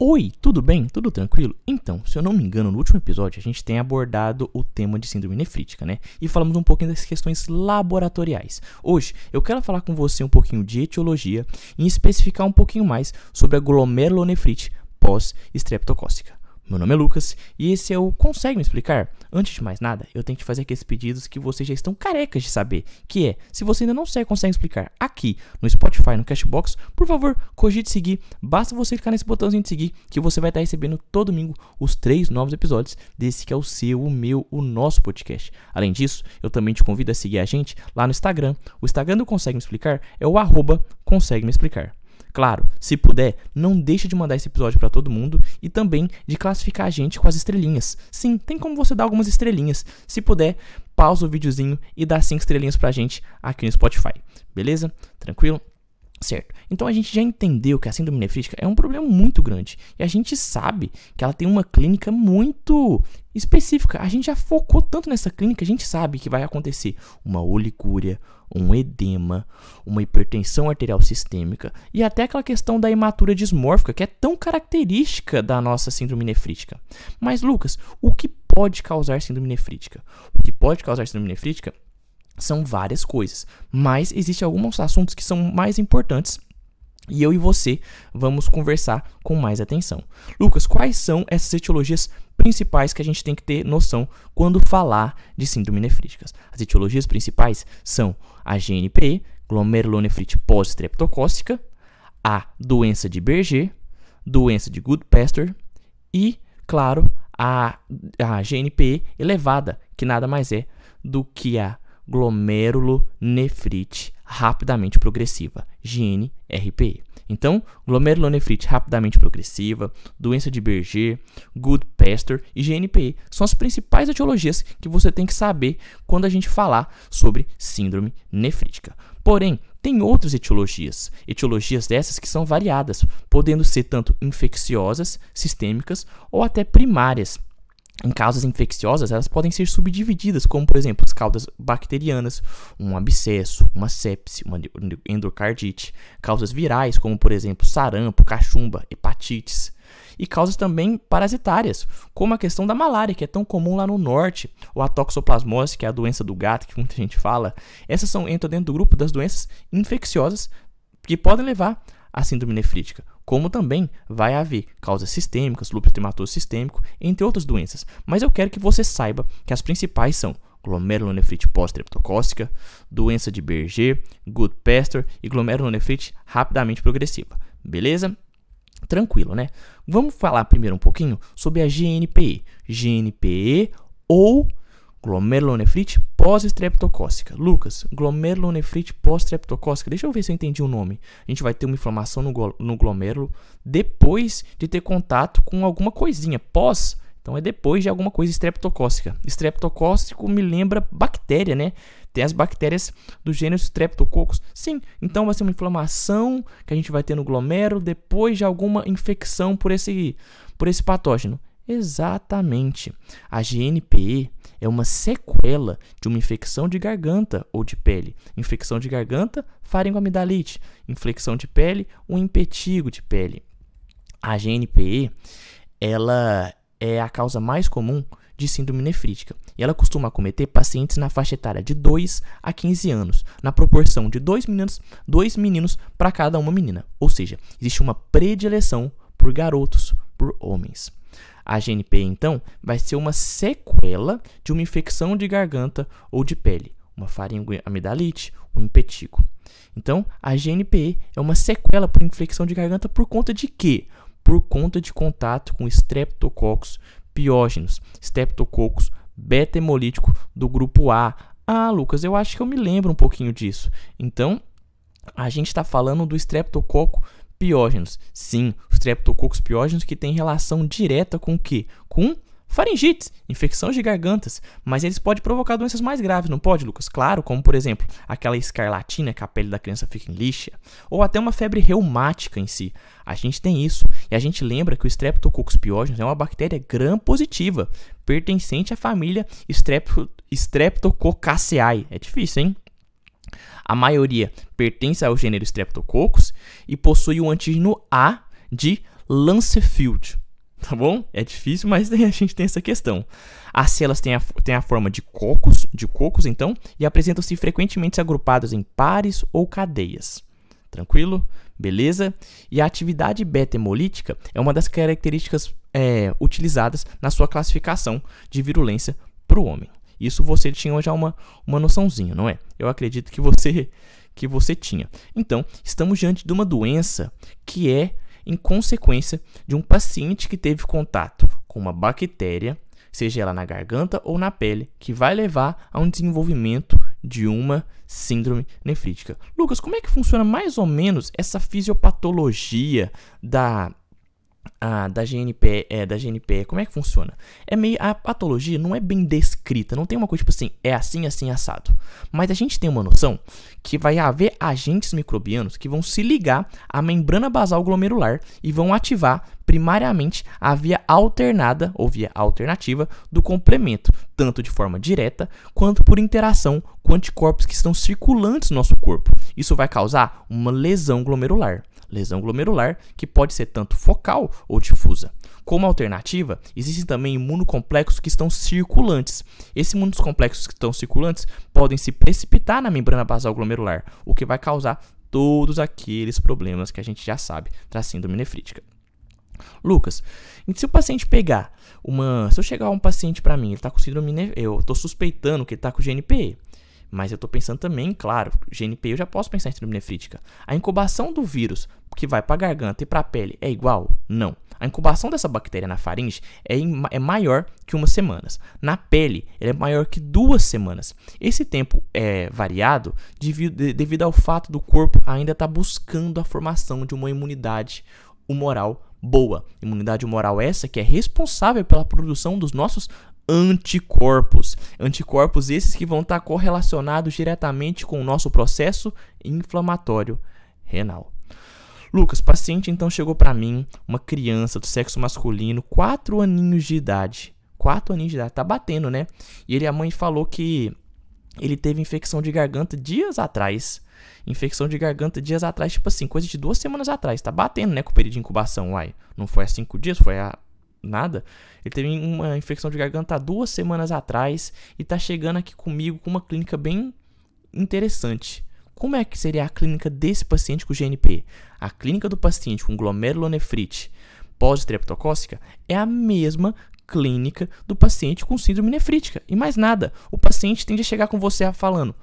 Oi, tudo bem? Tudo tranquilo? Então, se eu não me engano, no último episódio a gente tem abordado o tema de síndrome nefrítica, né? E falamos um pouquinho das questões laboratoriais. Hoje eu quero falar com você um pouquinho de etiologia e especificar um pouquinho mais sobre a glomerulonefrite pós-estreptocócica. Meu nome é Lucas e esse é o Consegue Me Explicar? Antes de mais nada, eu tenho que fazer aqueles pedidos que vocês já estão carecas de saber, que é, se você ainda não segue Consegue Explicar aqui no Spotify, no Cashbox, por favor, cogite seguir, basta você clicar nesse botãozinho de seguir que você vai estar recebendo todo domingo os três novos episódios desse que é o seu, o meu, o nosso podcast. Além disso, eu também te convido a seguir a gente lá no Instagram. O Instagram do Consegue Me Explicar é o arroba Consegue Me Explicar. Claro, se puder, não deixe de mandar esse episódio para todo mundo e também de classificar a gente com as estrelinhas. Sim, tem como você dar algumas estrelinhas. Se puder, pausa o videozinho e dá cinco estrelinhas pra gente aqui no Spotify. Beleza? Tranquilo? Certo. Então a gente já entendeu que a síndrome nefrítica é um problema muito grande. E a gente sabe que ela tem uma clínica muito específica. A gente já focou tanto nessa clínica, a gente sabe que vai acontecer uma oligúria, um edema, uma hipertensão arterial sistêmica e até aquela questão da hematura dismórfica, que é tão característica da nossa síndrome nefrítica. Mas Lucas, o que pode causar síndrome nefrítica? O que pode causar síndrome nefrítica são várias coisas, mas existem alguns assuntos que são mais importantes e eu e você vamos conversar com mais atenção. Lucas, quais são essas etiologias principais que a gente tem que ter noção quando falar de síndrome nefríticas? As etiologias principais são a GNPE, glomerulonefrite pós-streptocócica, a doença de Berger, doença de Goodpasture e, claro, a, a GNPE elevada, que nada mais é do que a glomerulonefrite rapidamente progressiva, GNRPE. Então, glomerulonefrite rapidamente progressiva, doença de Berger, Goodpasture e GNPE são as principais etiologias que você tem que saber quando a gente falar sobre síndrome nefrítica. Porém, tem outras etiologias, etiologias dessas que são variadas, podendo ser tanto infecciosas, sistêmicas ou até primárias, em causas infecciosas, elas podem ser subdivididas, como por exemplo as causas bacterianas, um abscesso, uma sepse, uma endocardite, causas virais, como por exemplo sarampo, cachumba, hepatites, e causas também parasitárias, como a questão da malária, que é tão comum lá no norte, ou a toxoplasmose, que é a doença do gato, que muita gente fala. Essas são entram dentro do grupo das doenças infecciosas que podem levar à síndrome nefrítica como também vai haver causas sistêmicas, lúpus eritematoso sistêmico, entre outras doenças. Mas eu quero que você saiba que as principais são glomerulonefrite pós-streptocócica, doença de Berger, Goodpasture e glomerulonefrite rapidamente progressiva. Beleza? Tranquilo, né? Vamos falar primeiro um pouquinho sobre a GNPE. GNPE ou glomerulonefrite pós-estreptocócica. Lucas, glomerulonefrite pós-estreptocócica. Deixa eu ver se eu entendi o nome. A gente vai ter uma inflamação no, no glomérulo depois de ter contato com alguma coisinha. Pós, então é depois de alguma coisa estreptocócica. Estreptocócico me lembra bactéria, né? Tem as bactérias do gênero Streptococcus. Sim, então vai ser uma inflamação que a gente vai ter no glomérulo depois de alguma infecção por esse, por esse patógeno. Exatamente. A GNPE é uma sequela de uma infecção de garganta ou de pele. Infecção de garganta, faringoamidalite. Infecção de pele, um impetigo de pele. A GNPE, ela é a causa mais comum de síndrome nefrítica. E ela costuma acometer pacientes na faixa etária de 2 a 15 anos, na proporção de dois meninos, dois meninos para cada uma menina. Ou seja, existe uma predileção por garotos, por homens. A GNP, então, vai ser uma sequela de uma infecção de garganta ou de pele, uma faringoamidalite, um impetigo. Então, a GNPE é uma sequela por infecção de garganta por conta de quê? Por conta de contato com Streptococcus piógenos, Streptococcus beta-hemolítico do grupo A. Ah, Lucas, eu acho que eu me lembro um pouquinho disso. Então, a gente está falando do Streptococcus piógenos. Sim, os streptococcus piógenos que têm relação direta com o quê? Com faringites, infecção de gargantas, mas eles podem provocar doenças mais graves, não pode, Lucas? Claro, como por exemplo, aquela escarlatina que a pele da criança fica em lixa, ou até uma febre reumática em si. A gente tem isso, e a gente lembra que o Streptococcus pyogenes é uma bactéria gram-positiva, pertencente à família Streptococcaceae. É difícil, hein? A maioria pertence ao gênero Streptococcus e possui o antígeno A de Lancefield. Tá bom? É difícil, mas a gente tem essa questão. As células têm a, têm a forma de cocos, de cocos, então, e apresentam-se frequentemente agrupadas em pares ou cadeias. Tranquilo? Beleza? E a atividade beta-hemolítica é uma das características é, utilizadas na sua classificação de virulência para o homem. Isso você tinha já uma, uma noçãozinha, não é? Eu acredito que você que você tinha. Então, estamos diante de uma doença que é em consequência de um paciente que teve contato com uma bactéria, seja ela na garganta ou na pele, que vai levar a um desenvolvimento de uma síndrome nefrítica. Lucas, como é que funciona mais ou menos essa fisiopatologia da a, da GNP, é, da GNP, como é que funciona? É meio a patologia não é bem descrita, não tem uma coisa tipo assim, é assim, assim assado. Mas a gente tem uma noção que vai haver agentes microbianos que vão se ligar à membrana basal glomerular e vão ativar primariamente a via alternada ou via alternativa do complemento, tanto de forma direta quanto por interação com anticorpos que estão circulantes no nosso corpo. Isso vai causar uma lesão glomerular lesão glomerular, que pode ser tanto focal ou difusa. Como alternativa, existem também imunocomplexos que estão circulantes. Esses imunocomplexos que estão circulantes podem se precipitar na membrana basal glomerular, o que vai causar todos aqueles problemas que a gente já sabe da síndrome nefrítica. Lucas, se o paciente pegar uma. Se eu chegar um paciente para mim, ele está com síndrome. Eu estou suspeitando que ele está com GNPE. Mas eu estou pensando também, claro, GNP eu já posso pensar em síndrome nefrítica. A incubação do vírus que vai para a garganta e para a pele é igual? Não. A incubação dessa bactéria na faringe é, é maior que umas semanas. Na pele, ela é maior que duas semanas. Esse tempo é variado devido, devido ao fato do corpo ainda estar tá buscando a formação de uma imunidade humoral boa. Imunidade humoral essa que é responsável pela produção dos nossos anticorpos. Anticorpos esses que vão estar correlacionados diretamente com o nosso processo inflamatório renal. Lucas, paciente então chegou para mim, uma criança do sexo masculino, 4 aninhos de idade. 4 aninhos de idade, tá batendo, né? E ele a mãe falou que ele teve infecção de garganta dias atrás. Infecção de garganta dias atrás, tipo assim, coisa de duas semanas atrás. Tá batendo, né, com o período de incubação, uai. Não foi há cinco dias, foi há nada. Ele teve uma infecção de garganta duas semanas atrás e tá chegando aqui comigo com uma clínica bem interessante. Como é que seria a clínica desse paciente com GNP? A clínica do paciente com glomerulonefrite pós-estreptocócica é a mesma clínica do paciente com síndrome nefrítica. E mais nada, o paciente tende a chegar com você falando: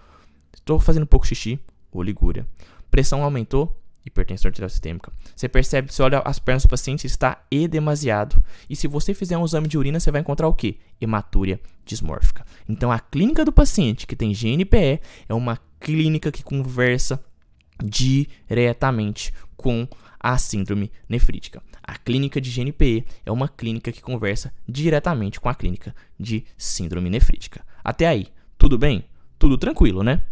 estou fazendo pouco xixi, oligúria. Pressão aumentou, hipertensão arterial sistêmica. Você percebe, você olha as pernas do paciente, está edemasiado. E se você fizer um exame de urina, você vai encontrar o quê? Hematúria dismórfica. Então, a clínica do paciente que tem GNPE é uma clínica que conversa diretamente com a síndrome nefrítica. A clínica de GNPE é uma clínica que conversa diretamente com a clínica de síndrome nefrítica. Até aí, tudo bem? Tudo tranquilo, né?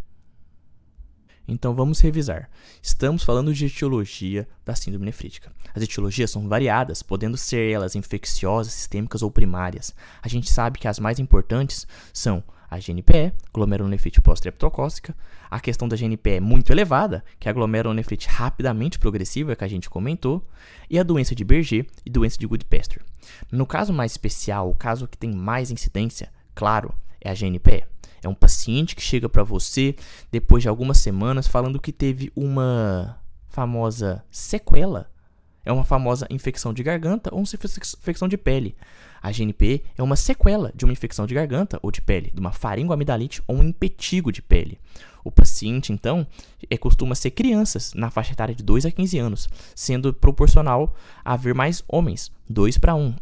Então vamos revisar. Estamos falando de etiologia da síndrome nefrítica. As etiologias são variadas, podendo ser elas infecciosas, sistêmicas ou primárias. A gente sabe que as mais importantes são a GNPE, glomerulonefrite pós-streptocócica, a questão da GNPE é muito elevada, que é a glomerulonefrite rapidamente progressiva, que a gente comentou, e a doença de Berger e doença de Goodpasture. No caso mais especial, o caso que tem mais incidência, claro, é a GNPE. É um paciente que chega para você depois de algumas semanas falando que teve uma famosa sequela. É uma famosa infecção de garganta ou uma infecção de pele. A GNP é uma sequela de uma infecção de garganta ou de pele, de uma faringoamidalite ou um impetigo de pele. O paciente, então, é, costuma ser crianças na faixa etária de 2 a 15 anos, sendo proporcional a haver mais homens, 2 para 1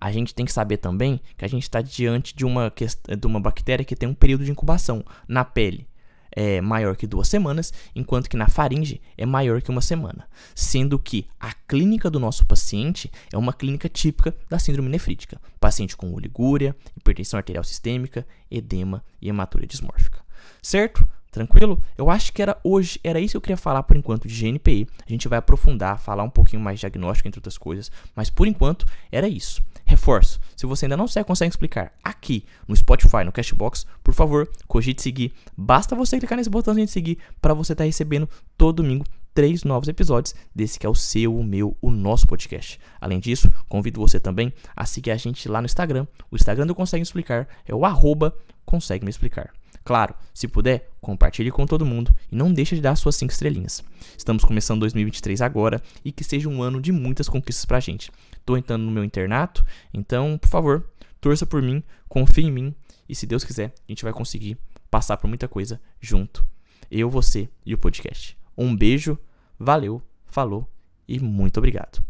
a gente tem que saber também que a gente está diante de uma, de uma bactéria que tem um período de incubação na pele é maior que duas semanas, enquanto que na faringe é maior que uma semana, sendo que a clínica do nosso paciente é uma clínica típica da síndrome nefrítica, paciente com oligúria, hipertensão arterial sistêmica, edema e hematúria dismórfica. Certo? Tranquilo? Eu acho que era hoje, era isso que eu queria falar por enquanto de GNPI. A gente vai aprofundar, falar um pouquinho mais de diagnóstico, entre outras coisas, mas por enquanto era isso. Reforço, se você ainda não consegue explicar aqui no Spotify, no Cashbox, por favor, cogite seguir. Basta você clicar nesse botãozinho de seguir para você estar tá recebendo todo domingo três novos episódios desse que é o seu, o meu, o nosso podcast. Além disso, convido você também a seguir a gente lá no Instagram. O Instagram do Consegue Explicar é o arroba Consegue Me Explicar. Claro, se puder, compartilhe com todo mundo e não deixe de dar suas 5 estrelinhas. Estamos começando 2023 agora e que seja um ano de muitas conquistas pra gente. Tô entrando no meu internato, então, por favor, torça por mim, confie em mim e se Deus quiser, a gente vai conseguir passar por muita coisa junto. Eu, você e o podcast. Um beijo, valeu, falou e muito obrigado.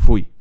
Fui.